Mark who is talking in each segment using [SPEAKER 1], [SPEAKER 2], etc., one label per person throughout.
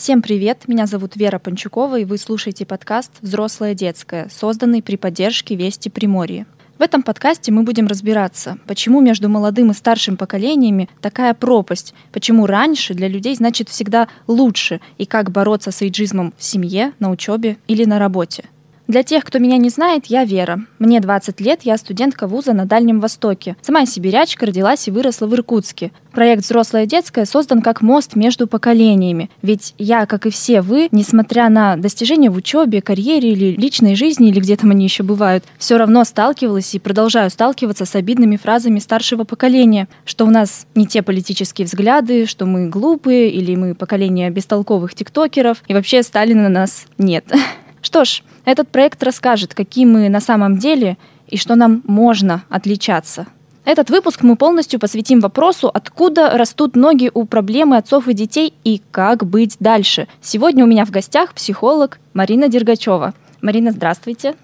[SPEAKER 1] Всем привет! Меня зовут Вера Панчукова, и вы слушаете подкаст «Взрослое детское», созданный при поддержке Вести Приморье. В этом подкасте мы будем разбираться, почему между молодым и старшим поколениями такая пропасть, почему раньше для людей значит всегда лучше, и как бороться с эйджизмом в семье, на учебе или на работе – для тех, кто меня не знает, я Вера. Мне 20 лет, я студентка вуза на Дальнем Востоке. Сама сибирячка, родилась и выросла в Иркутске. Проект «Взрослое детское» создан как мост между поколениями. Ведь я, как и все вы, несмотря на достижения в учебе, карьере или личной жизни, или где там они еще бывают, все равно сталкивалась и продолжаю сталкиваться с обидными фразами старшего поколения, что у нас не те политические взгляды, что мы глупые, или мы поколение бестолковых тиктокеров, и вообще Сталина нас нет. Что ж, этот проект расскажет, какие мы на самом деле и что нам можно отличаться. Этот выпуск мы полностью посвятим вопросу, откуда растут ноги у проблемы отцов и детей и как быть дальше. Сегодня у меня в гостях психолог Марина Дергачева. Марина, здравствуйте.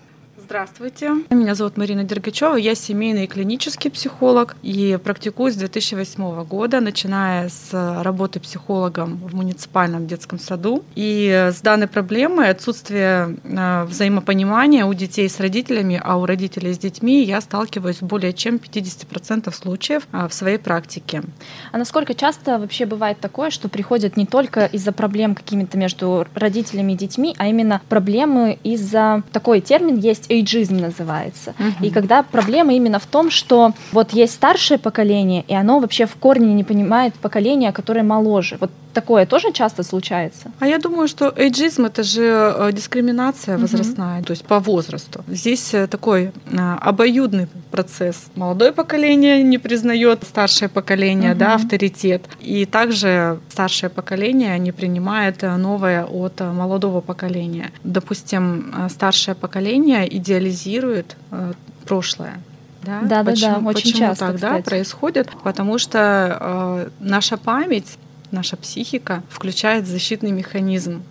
[SPEAKER 2] Здравствуйте. Меня зовут Марина Дергачева. Я семейный и клинический психолог и практикую с 2008 года, начиная с работы психологом в муниципальном детском саду. И с данной проблемой отсутствие э, взаимопонимания у детей с родителями, а у родителей с детьми я сталкиваюсь более чем 50% случаев э, в своей практике.
[SPEAKER 1] А насколько часто вообще бывает такое, что приходят не только из-за проблем какими-то между родителями и детьми, а именно проблемы из-за такой термин есть эйджизм называется. Угу. И когда проблема именно в том, что вот есть старшее поколение, и оно вообще в корне не понимает поколение, которое моложе. Вот такое тоже часто случается?
[SPEAKER 2] А я думаю, что эйджизм это же э, дискриминация возрастная, угу. то есть по возрасту. Здесь э, такой э, обоюдный процесс. Молодое поколение не признает старшее поколение, угу. да, авторитет, и также старшее поколение не принимает новое от молодого поколения. Допустим, старшее поколение идеализирует прошлое.
[SPEAKER 1] Да, да, почему, да, да, очень
[SPEAKER 2] почему
[SPEAKER 1] часто,
[SPEAKER 2] так да, происходит? Потому что э, наша память наша психика включает защитный механизм.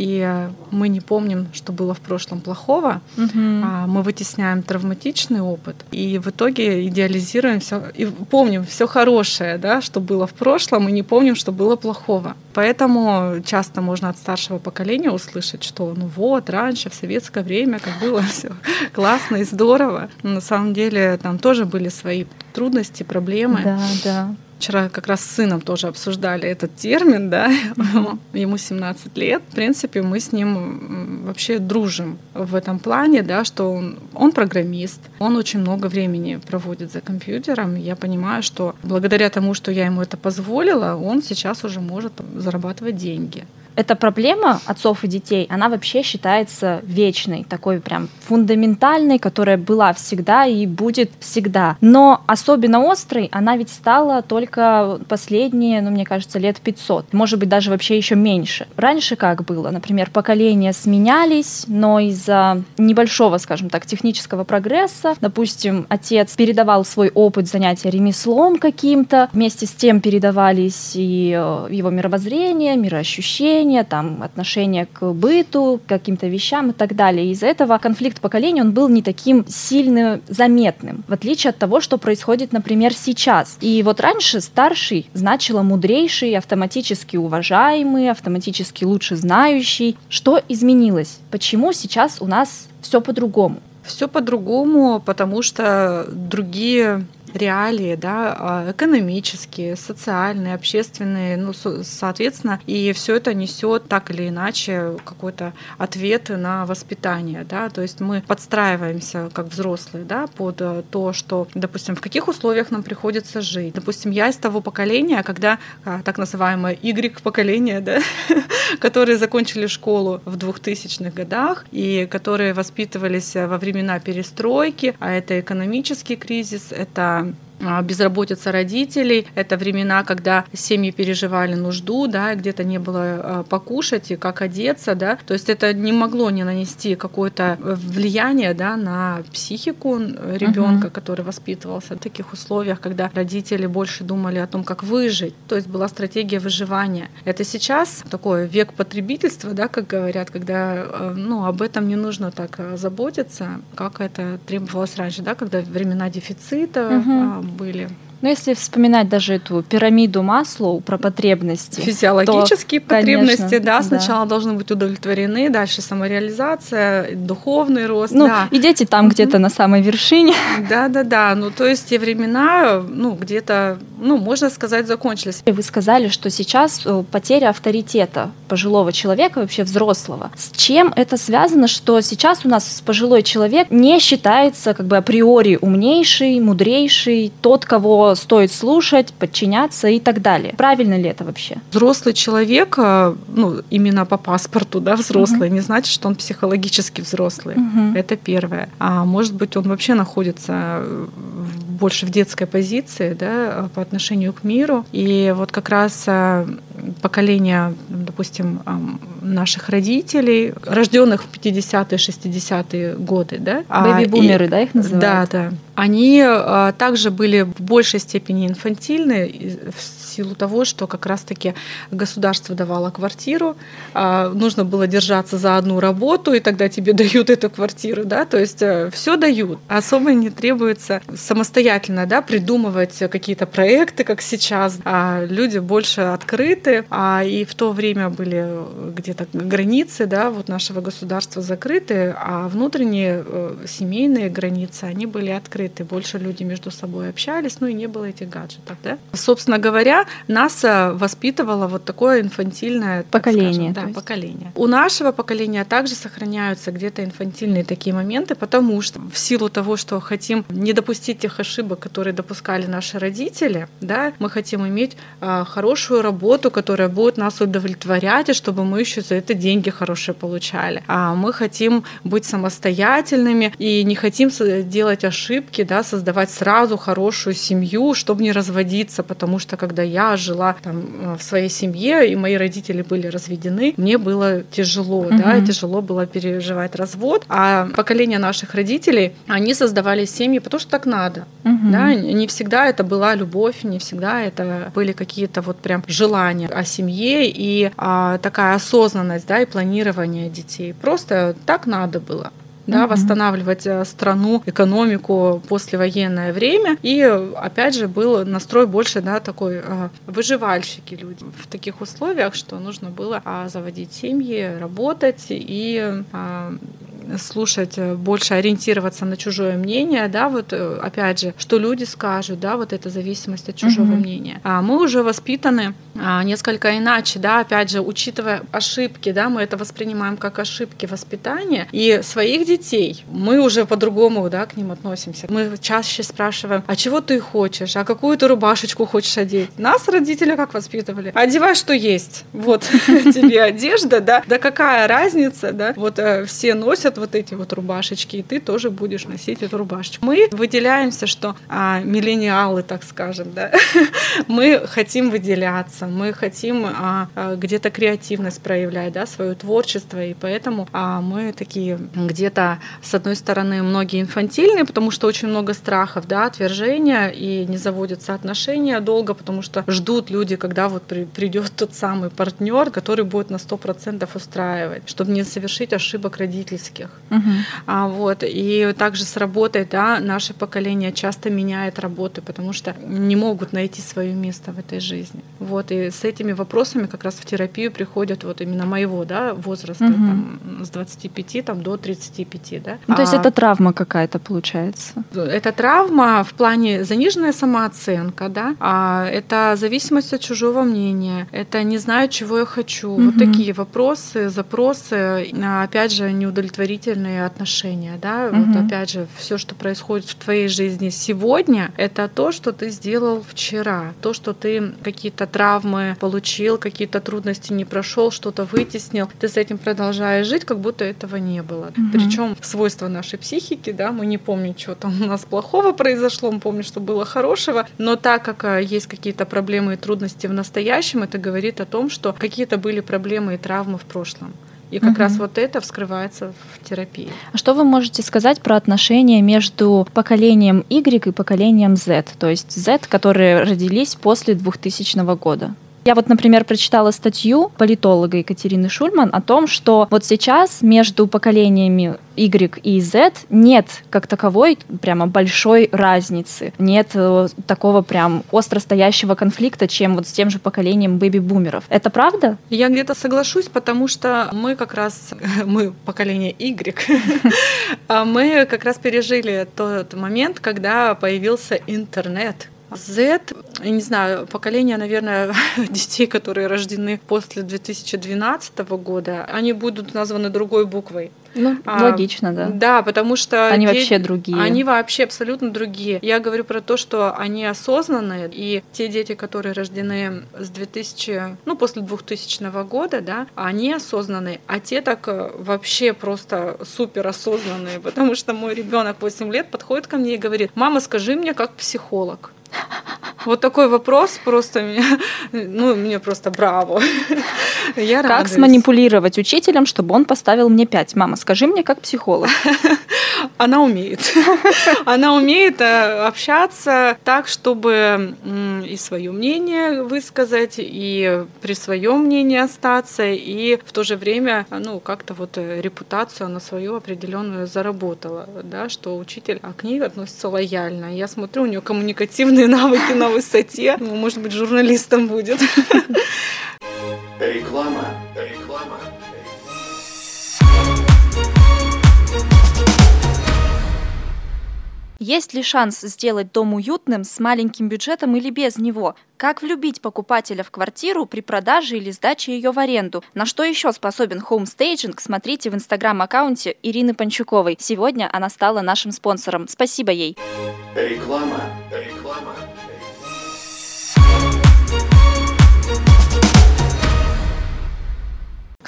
[SPEAKER 2] И мы не помним, что было в прошлом плохого, угу. а мы вытесняем травматичный опыт и в итоге идеализируем все и помним все хорошее, да, что было в прошлом, и не помним, что было плохого. Поэтому часто можно от старшего поколения услышать, что ну вот раньше в советское время как было все классно и здорово. Но на самом деле там тоже были свои трудности, проблемы.
[SPEAKER 1] Да, да.
[SPEAKER 2] Вчера как раз с сыном тоже обсуждали этот термин, да, ему 17 лет. В принципе, мы с ним вообще дружим в этом плане, да, что он, он программист, он очень много времени проводит за компьютером. Я понимаю, что благодаря тому, что я ему это позволила, он сейчас уже может зарабатывать деньги
[SPEAKER 1] эта проблема отцов и детей, она вообще считается вечной, такой прям фундаментальной, которая была всегда и будет всегда. Но особенно острой она ведь стала только последние, ну, мне кажется, лет 500, может быть, даже вообще еще меньше. Раньше как было? Например, поколения сменялись, но из-за небольшого, скажем так, технического прогресса, допустим, отец передавал свой опыт занятия ремеслом каким-то, вместе с тем передавались и э, его мировоззрение, мироощущение, отношения, там, отношения к быту, к каким-то вещам и так далее. Из-за этого конфликт поколений, он был не таким сильно заметным, в отличие от того, что происходит, например, сейчас. И вот раньше старший значило мудрейший, автоматически уважаемый, автоматически лучше знающий. Что изменилось? Почему сейчас у нас все по-другому?
[SPEAKER 2] Все по-другому, потому что другие реалии, да, а, экономические, социальные, общественные, ну, соответственно, и все это несет так или иначе какой-то ответ на воспитание, да, то есть мы подстраиваемся как взрослые, да, под э, то, что, допустим, в каких условиях нам приходится жить. Допустим, я из того поколения, когда а, так называемое Y-поколение, да, которые закончили школу в 2000-х годах и которые воспитывались во времена перестройки, а это экономический кризис, это безработица родителей. Это времена, когда семьи переживали нужду, да, где-то не было а, покушать и как одеться, да. То есть это не могло не нанести какое-то влияние, да, на психику ребенка, uh-huh. который воспитывался в таких условиях, когда родители больше думали о том, как выжить. То есть была стратегия выживания. Это сейчас такой век потребительства, да, как говорят, когда а, ну, об этом не нужно так заботиться, как это требовалось раньше, да, когда времена дефицита, uh-huh были.
[SPEAKER 1] Но если вспоминать даже эту пирамиду Маслоу про потребности.
[SPEAKER 2] Физиологические то, потребности, конечно, да, сначала да. должны быть удовлетворены, дальше самореализация, духовный рост.
[SPEAKER 1] Ну,
[SPEAKER 2] да.
[SPEAKER 1] и дети там mm-hmm. где-то на самой вершине.
[SPEAKER 2] Да, да, да. Ну, то есть те времена, ну, где-то, ну, можно сказать, закончились.
[SPEAKER 1] Вы сказали, что сейчас э, потеря авторитета пожилого человека, вообще взрослого. С чем это связано, что сейчас у нас пожилой человек не считается как бы априори умнейший, мудрейший, тот, кого стоит слушать, подчиняться и так далее. Правильно ли это вообще?
[SPEAKER 2] Взрослый человек, э, ну, именно по паспорту, да, взрослый, угу. не значит, что он психологически взрослый. Угу. Это первое. А может быть, он вообще находится больше в детской позиции, да, по отношению к миру. И вот как раз э, поколение, допустим, наших родителей, рожденных в 50-е, 60-е годы, да.
[SPEAKER 1] А, Бэби-бумеры, да, их называют?
[SPEAKER 2] Да, да. Они а, также были в большей степени инфантильны в силу того, что как раз-таки государство давало квартиру, а, нужно было держаться за одну работу, и тогда тебе дают эту квартиру, да, то есть э, все дают, особо не требуется самостоятельно, да, придумывать какие-то проекты, как сейчас, а люди больше открыты, а и в то время были где-то границы, да, вот нашего государства закрыты, а внутренние э, семейные границы, они были открыты, больше люди между собой общались, ну и не было этих гаджетов, да. Собственно говоря, нас воспитывало вот такое инфантильное
[SPEAKER 1] поколение.
[SPEAKER 2] Скажем, да, поколение. У нашего поколения также сохраняются где-то инфантильные такие моменты, потому что в силу того, что хотим не допустить тех ошибок, которые допускали наши родители, да, мы хотим иметь а, хорошую работу, которая будет нас удовлетворять, и чтобы мы еще за это деньги хорошие получали. А мы хотим быть самостоятельными и не хотим делать ошибки, да, создавать сразу хорошую семью, чтобы не разводиться, потому что когда я жила там э, в своей семье, и мои родители были разведены, мне было тяжело, угу. да, тяжело было переживать развод. А поколение наших родителей, они создавали семьи, потому что так надо. Угу. Да, не всегда это была любовь, не всегда это были какие-то вот прям желания о семье и а, такая осознанность, да, и планирование детей. Просто так надо было да, угу. восстанавливать э, страну, экономику послевоенное время. И опять же был настрой больше, да, такой э, выживальщики люди в таких условиях, что нужно было а, заводить семьи, работать и а, слушать, э, больше ориентироваться на чужое мнение, да, вот опять же, что люди скажут, да, вот эта зависимость от чужого угу. мнения. А мы уже воспитаны а, несколько иначе, да, опять же, учитывая ошибки, да, мы это воспринимаем как ошибки воспитания, и своих детей мы уже по-другому, да, к ним относимся. Мы чаще спрашиваем, а чего ты хочешь, а какую ты рубашечку хочешь одеть? Нас родители как воспитывали? Одевай, что есть. Вот тебе одежда, да, да какая разница, да, вот э, все носят вот эти вот рубашечки, и ты тоже будешь носить эту рубашечку. Мы выделяемся, что а, миллениалы, так скажем, да, мы хотим выделяться, мы хотим а, а, где-то креативность проявлять, да, свое творчество, и поэтому а, мы такие где-то, с одной стороны, многие инфантильные, потому что очень много страхов, да, отвержения, и не заводятся отношения долго, потому что ждут люди, когда вот при, придет тот самый партнер, который будет на 100% устраивать, чтобы не совершить ошибок родительских. Угу. А, вот, и также с работой, да, наше поколение часто меняет работы, потому что не могут найти свое место в этой жизни. Вот, и с этими вопросами как раз в терапию приходят вот именно моего да, возраста, угу. там, с 25 там, до 35. Да.
[SPEAKER 1] Ну, то есть а, это травма какая-то получается?
[SPEAKER 2] Это травма в плане заниженная самооценка, да, а это зависимость от чужого мнения, это не знаю, чего я хочу. Угу. Вот такие вопросы, запросы, опять же, неудовлетворительные отношения. Да. Угу. Вот опять же, все, что происходит в твоей жизни сегодня, это то, что ты сделал вчера, то, что ты какие-то травмы получил, какие-то трудности не прошел, что-то вытеснил, ты с этим продолжаешь жить, как будто этого не было. Угу. Причем свойства нашей психики, да, мы не помним, что там у нас плохого произошло, мы помним, что было хорошего, но так как а, есть какие-то проблемы и трудности в настоящем, это говорит о том, что какие-то были проблемы и травмы в прошлом. И как угу. раз вот это вскрывается в терапии.
[SPEAKER 1] А что вы можете сказать про отношения между поколением Y и поколением Z? То есть Z, которые родились после 2000 года? Я вот, например, прочитала статью политолога Екатерины Шульман о том, что вот сейчас между поколениями Y и Z нет как таковой прямо большой разницы. Нет э, такого прям остро стоящего конфликта, чем вот с тем же поколением бэби-бумеров. Это правда?
[SPEAKER 2] Я где-то соглашусь, потому что мы как раз, мы поколение Y, а мы как раз пережили тот момент, когда появился интернет, Z, я не знаю, поколение, наверное, детей, которые рождены после 2012 года, они будут названы другой буквой.
[SPEAKER 1] Ну, а, логично, да.
[SPEAKER 2] Да, потому что...
[SPEAKER 1] Они дети, вообще другие.
[SPEAKER 2] Они вообще абсолютно другие. Я говорю про то, что они осознанные, и те дети, которые рождены с 2000, ну, после 2000 года, да, они осознанные, а те так э, вообще просто супер осознанные, потому что мой ребенок 8 лет подходит ко мне и говорит, мама, скажи мне как психолог. Вот такой вопрос просто меня, ну, мне просто браво.
[SPEAKER 1] Я как радуюсь. сманипулировать учителем, чтобы он поставил мне пять? Мама, скажи мне, как психолог.
[SPEAKER 2] Она умеет. Она умеет э, общаться так, чтобы и свое мнение высказать, и при своем мнении остаться, и в то же время, ну, как-то вот э, репутацию на свою определенную заработала, да, что учитель к ней относится лояльно. Я смотрю, у нее коммуникативные навыки на высоте. Ну, может быть, журналистом будет. Реклама. Реклама.
[SPEAKER 1] Есть ли шанс сделать дом уютным с маленьким бюджетом или без него? Как влюбить покупателя в квартиру при продаже или сдаче ее в аренду? На что еще способен home staging? Смотрите в инстаграм-аккаунте Ирины Панчуковой. Сегодня она стала нашим спонсором. Спасибо ей. Реклама. Реклама.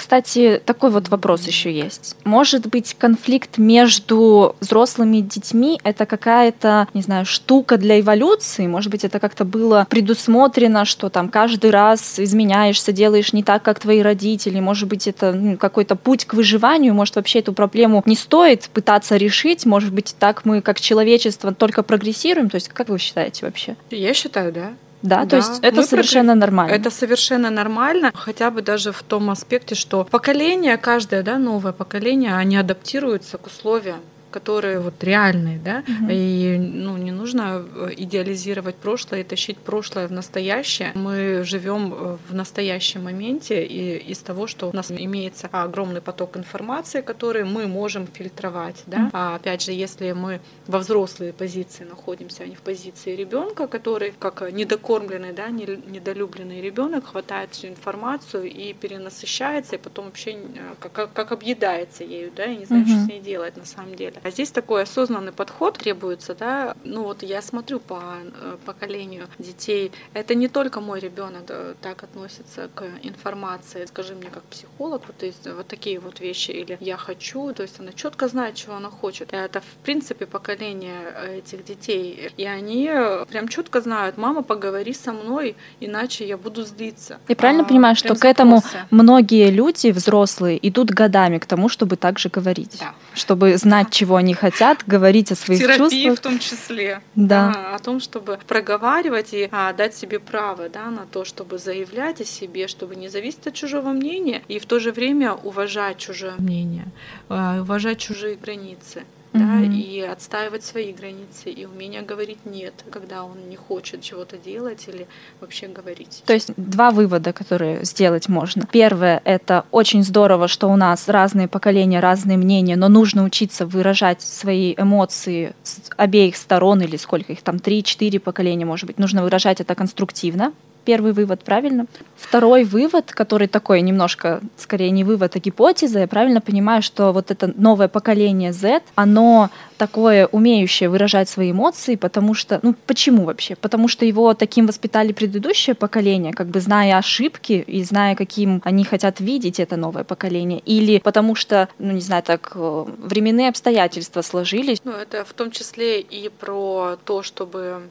[SPEAKER 1] Кстати, такой вот вопрос еще есть. Может быть, конфликт между взрослыми и детьми — это какая-то, не знаю, штука для эволюции? Может быть, это как-то было предусмотрено, что там каждый раз изменяешься, делаешь не так, как твои родители? Может быть, это ну, какой-то путь к выживанию? Может, вообще эту проблему не стоит пытаться решить? Может быть, так мы, как человечество, только прогрессируем? То есть, как вы считаете вообще?
[SPEAKER 2] Я считаю, да.
[SPEAKER 1] Да, да, то есть это совершенно прикры... нормально.
[SPEAKER 2] Это совершенно нормально, хотя бы даже в том аспекте, что поколение, каждое да, новое поколение, они адаптируются к условиям которые вот реальные, да, угу. и ну не нужно э, идеализировать прошлое и тащить прошлое в настоящее. Мы живем э, в настоящем моменте и из того, что у нас имеется огромный поток информации, который мы можем фильтровать, да. А опять же, если мы во взрослой позиции находимся, а не в позиции ребенка, который как недокормленный, да, недолюбленный ребенок хватает всю информацию и перенасыщается, и потом вообще э, как, как объедается ею, да, и не знает, угу. что с ней делать на самом деле. А здесь такой осознанный подход требуется, да. Ну вот я смотрю по э, поколению детей. Это не только мой ребенок э, так относится к информации. Скажи мне как психолог, вот, есть, вот такие вот вещи. Или я хочу, то есть она четко знает, чего она хочет. Это в принципе поколение э, этих детей. И они прям четко знают, мама, поговори со мной, иначе я буду злиться.
[SPEAKER 1] И правильно а, понимаю, что к этому многие люди, взрослые, идут годами к тому, чтобы также говорить. Да. Чтобы знать, чего чего они хотят, говорить о своих
[SPEAKER 2] Терапии
[SPEAKER 1] чувствах.
[SPEAKER 2] в том числе.
[SPEAKER 1] Да.
[SPEAKER 2] да. О том, чтобы проговаривать и а, дать себе право да, на то, чтобы заявлять о себе, чтобы не зависеть от чужого мнения и в то же время уважать чужое мнение, а, уважать чужие границы да, и отстаивать свои границы, и умение говорить нет, когда он не хочет чего-то делать или вообще говорить.
[SPEAKER 1] То есть два вывода, которые сделать можно. Первое — это очень здорово, что у нас разные поколения, разные мнения, но нужно учиться выражать свои эмоции с обеих сторон или сколько их там, три-четыре поколения, может быть, нужно выражать это конструктивно, Первый вывод, правильно? Второй вывод, который такой немножко, скорее не вывод, а гипотеза, я правильно понимаю, что вот это новое поколение Z, оно такое умеющее выражать свои эмоции, потому что, ну почему вообще? Потому что его таким воспитали предыдущее поколение, как бы зная ошибки и зная, каким они хотят видеть это новое поколение, или потому что, ну не знаю, так э, временные обстоятельства сложились.
[SPEAKER 2] Ну это в том числе и про то, чтобы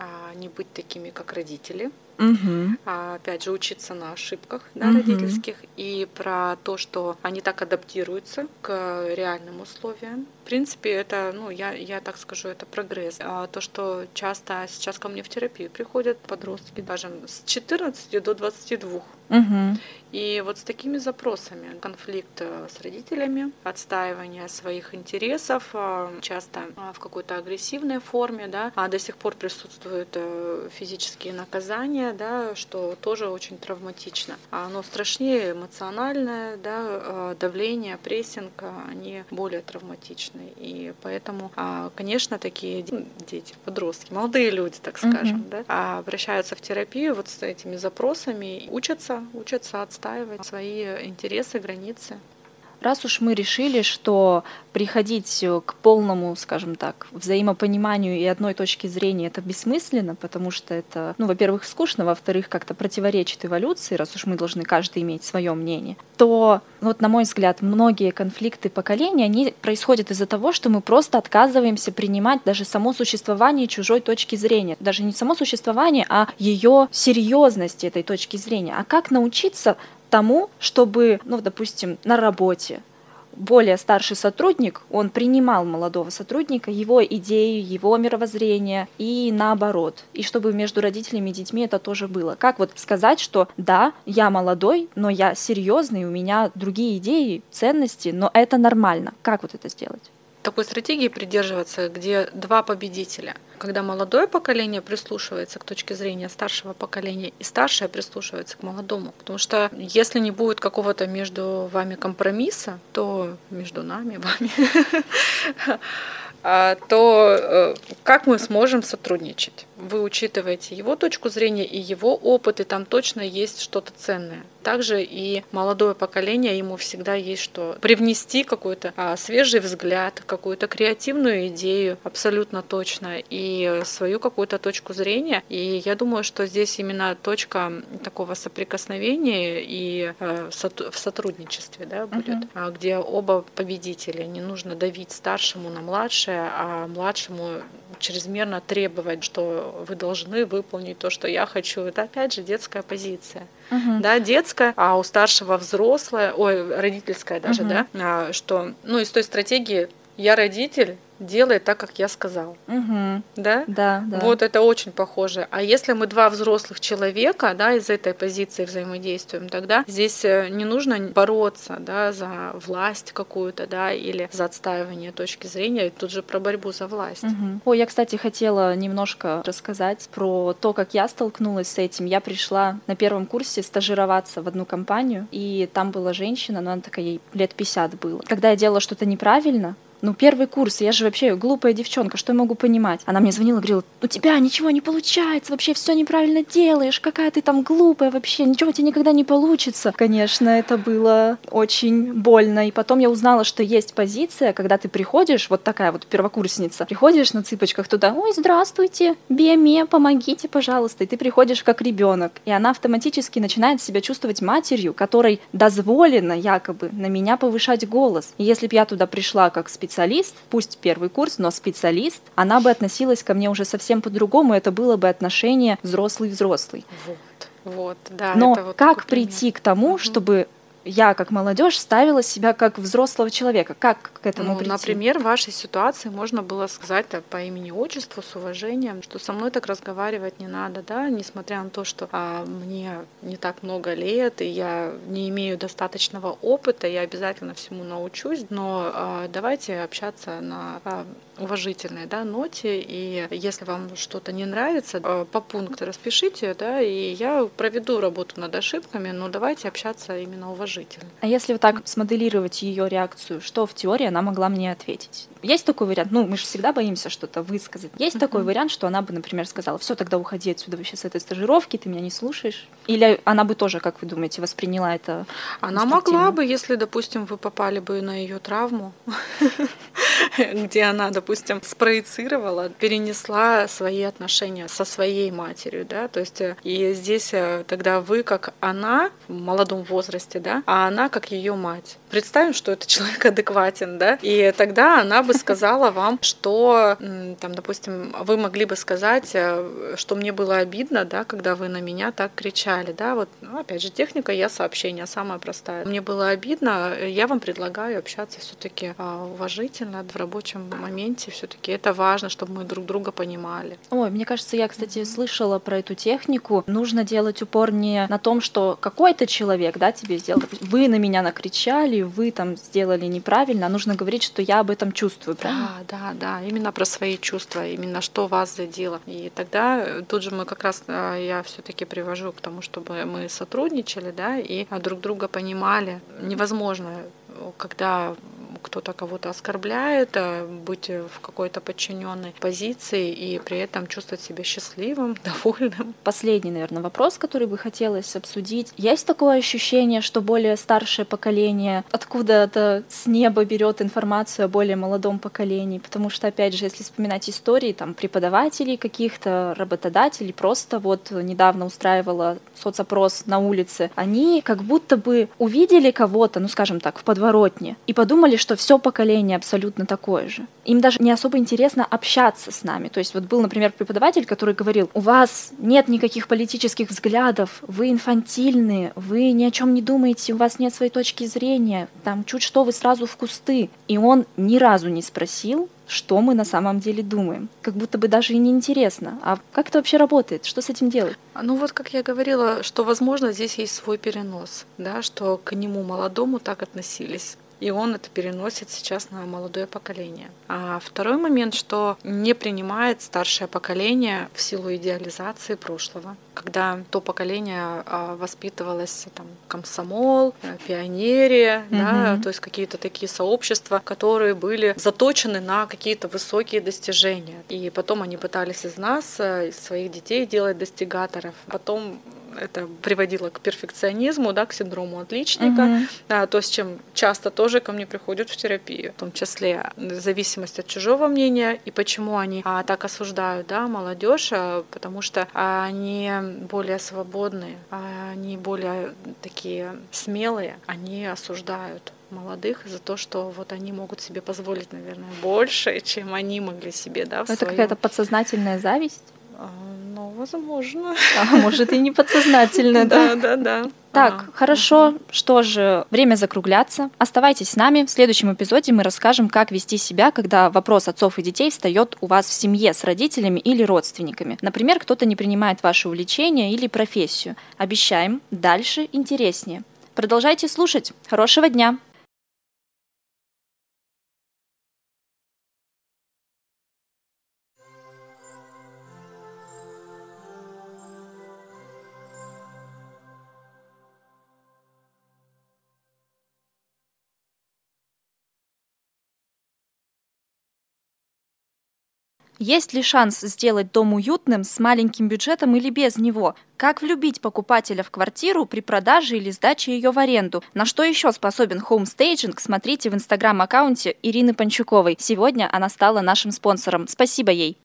[SPEAKER 2] а, не быть такими, как родители,
[SPEAKER 1] Угу.
[SPEAKER 2] Опять же, учиться на ошибках да, угу. родительских и про то, что они так адаптируются к реальным условиям. В принципе, это, ну, я, я так скажу, это прогресс. А то, что часто сейчас ко мне в терапию приходят подростки, даже с 14 до 22.
[SPEAKER 1] Угу.
[SPEAKER 2] И вот с такими запросами конфликт э, с родителями, отстаивание своих интересов, э, часто э, в какой-то агрессивной форме, да, а до сих пор присутствуют физические наказания, да, что тоже очень травматично. А оно страшнее эмоциональное, да, давление, прессинг, они более травматичны. И поэтому, а, конечно, такие дети, подростки, молодые люди, так скажем, угу. да, обращаются в терапию вот с этими запросами, учатся, учатся отстаивать свои интересы, границы.
[SPEAKER 1] Раз уж мы решили, что приходить к полному, скажем так, взаимопониманию и одной точки зрения это бессмысленно, потому что это, ну, во-первых, скучно, во-вторых, как-то противоречит эволюции, раз уж мы должны каждый иметь свое мнение, то, вот на мой взгляд, многие конфликты поколений, они происходят из-за того, что мы просто отказываемся принимать даже само существование чужой точки зрения. Даже не само существование, а ее серьезность этой точки зрения. А как научиться тому, чтобы, ну, допустим, на работе более старший сотрудник, он принимал молодого сотрудника, его идеи, его мировоззрение и наоборот. И чтобы между родителями и детьми это тоже было. Как вот сказать, что да, я молодой, но я серьезный, у меня другие идеи, ценности, но это нормально. Как вот это сделать?
[SPEAKER 2] Такой стратегии придерживаться, где два победителя. Когда молодое поколение прислушивается к точке зрения старшего поколения, и старшее прислушивается к молодому. Потому что если не будет какого-то между вами компромисса, то между нами, вами, а, то э, как мы сможем сотрудничать? Вы учитываете его точку зрения и его опыт, и там точно есть что-то ценное. Также и молодое поколение, ему всегда есть что привнести какой-то а, свежий взгляд, какую-то креативную идею, абсолютно точно, и свою какую-то точку зрения. И я думаю, что здесь именно точка такого соприкосновения и а, в сотрудничестве да, будет, uh-huh. где оба победители. Не нужно давить старшему на младшее, а младшему чрезмерно требовать, что вы должны выполнить то, что я хочу. Это опять же детская позиция. Uh-huh. Да, детская, а у старшего взрослая, ой, родительская даже, uh-huh. да, а, что, ну, из той стратегии я родитель, делай так, как я сказал.
[SPEAKER 1] Угу.
[SPEAKER 2] Да?
[SPEAKER 1] Да, да.
[SPEAKER 2] Вот это очень похоже. А если мы два взрослых человека, да, из этой позиции взаимодействуем, тогда здесь э, не нужно бороться, да, за власть какую-то, да, или за отстаивание точки зрения, тут же про борьбу за власть.
[SPEAKER 1] Угу. Ой, я, кстати, хотела немножко рассказать про то, как я столкнулась с этим. Я пришла на первом курсе стажироваться в одну компанию, и там была женщина, но она такая, ей лет 50 было. Когда я делала что-то неправильно, ну, первый курс, я же вообще глупая девчонка, что я могу понимать? Она мне звонила, говорила, у тебя ничего не получается, вообще все неправильно делаешь, какая ты там глупая вообще, ничего тебе никогда не получится. Конечно, это было очень больно. И потом я узнала, что есть позиция, когда ты приходишь, вот такая вот первокурсница, приходишь на цыпочках туда, ой, здравствуйте, биоме, помогите, пожалуйста. И ты приходишь как ребенок, и она автоматически начинает себя чувствовать матерью, которой дозволено якобы на меня повышать голос. И если бы я туда пришла как специалист, специалист, пусть первый курс, но специалист, она бы относилась ко мне уже совсем по-другому, это было бы отношение взрослый-взрослый.
[SPEAKER 2] Вот, вот, да.
[SPEAKER 1] Но
[SPEAKER 2] вот
[SPEAKER 1] как прийти к тому, чтобы я, как молодежь, ставила себя как взрослого человека. Как к этому
[SPEAKER 2] ну,
[SPEAKER 1] прийти?
[SPEAKER 2] Например, в вашей ситуации можно было сказать по имени отчеству с уважением, что со мной так разговаривать не надо, да, несмотря на то, что а, мне не так много лет, и я не имею достаточного опыта, я обязательно всему научусь, но а, давайте общаться на а, уважительной да, ноте, и если вам что-то не нравится, а, по пункту распишите, да, и я проведу работу над ошибками, но давайте общаться именно уважительно.
[SPEAKER 1] А если вот так смоделировать ее реакцию, что в теории она могла мне ответить? Есть такой вариант, ну мы же всегда боимся что-то высказать. Есть uh-huh. такой вариант, что она бы, например, сказала, все, тогда уходи отсюда вообще с этой стажировки, ты меня не слушаешь. Или она бы тоже, как вы думаете, восприняла это?
[SPEAKER 2] Она могла бы, если, допустим, вы попали бы на ее травму. где она, допустим, спроецировала, перенесла свои отношения со своей матерью, да, то есть э, и здесь э, тогда вы как она в молодом возрасте, да, а она как ее мать. Представим, что это человек адекватен, да, и тогда она бы сказала вам, что, там, допустим, вы могли бы сказать, э, что мне было обидно, да, когда вы на меня так кричали, да, вот, ну, опять же, техника я сообщения самая простая. Мне было обидно, я вам предлагаю общаться все-таки а, уважительно в рабочем моменте, все-таки это важно, чтобы мы друг друга понимали.
[SPEAKER 1] Ой, мне кажется, я, кстати, слышала про эту технику. Нужно делать упор не на том, что какой-то человек, да, тебе сделал, вы на меня накричали, вы там сделали неправильно, а нужно говорить, что я об этом чувствую, правильно?
[SPEAKER 2] Да, да, да, именно про свои чувства, именно что вас задело. И тогда э, тут же мы как раз, э, я все-таки привожу к тому, чтобы мы сотрудничали, да, и друг друга понимали. Невозможно, когда кто-то кого-то оскорбляет, а быть в какой-то подчиненной позиции и при этом чувствовать себя счастливым, довольным.
[SPEAKER 1] Последний, наверное, вопрос, который бы хотелось обсудить. Есть такое ощущение, что более старшее поколение откуда-то с неба берет информацию о более молодом поколении? Потому что, опять же, если вспоминать истории там преподавателей каких-то, работодателей, просто вот недавно устраивала соцопрос на улице, они как будто бы увидели кого-то, ну скажем так, в подворотне, и подумали, что все поколение абсолютно такое же. Им даже не особо интересно общаться с нами. То есть вот был, например, преподаватель, который говорил, у вас нет никаких политических взглядов, вы инфантильные, вы ни о чем не думаете, у вас нет своей точки зрения, там чуть что вы сразу в кусты. И он ни разу не спросил, что мы на самом деле думаем. Как будто бы даже и не интересно. А как это вообще работает? Что с этим делать?
[SPEAKER 2] Ну вот, как я говорила, что, возможно, здесь есть свой перенос, да, что к нему молодому так относились и он это переносит сейчас на молодое поколение. А второй момент, что не принимает старшее поколение в силу идеализации прошлого, когда то поколение а, воспитывалось там комсомол, э, пионерия, угу. да, то есть какие-то такие сообщества, которые были заточены на какие-то высокие достижения. И потом они пытались из нас, э, из своих детей делать достигаторов. Потом это приводило к перфекционизму, да, к синдрому отличника, угу. да, то, с чем часто тоже ко мне приходят в терапию, в том числе зависимость от чужого мнения и почему они а, так осуждают да, молодежь, а, потому что они более свободные, а, они более такие смелые, они осуждают молодых за то, что вот они могут себе позволить, наверное, больше, чем они могли себе, да,
[SPEAKER 1] Это какая-то подсознательная зависть?
[SPEAKER 2] А, ну, возможно.
[SPEAKER 1] А может, и не подсознательно,
[SPEAKER 2] да? Да, да, да.
[SPEAKER 1] Так, хорошо. Что же, время закругляться. Оставайтесь с нами. В следующем эпизоде мы расскажем, как вести себя, когда вопрос отцов и детей встает у вас в семье с родителями или родственниками. Например, кто-то не принимает ваше увлечение или профессию. Обещаем, дальше интереснее. Продолжайте слушать. Хорошего дня! Есть ли шанс сделать дом уютным с маленьким бюджетом или без него? Как влюбить покупателя в квартиру при продаже или сдаче ее в аренду? На что еще способен home staging? Смотрите в инстаграм-аккаунте Ирины Панчуковой. Сегодня она стала нашим спонсором. Спасибо ей!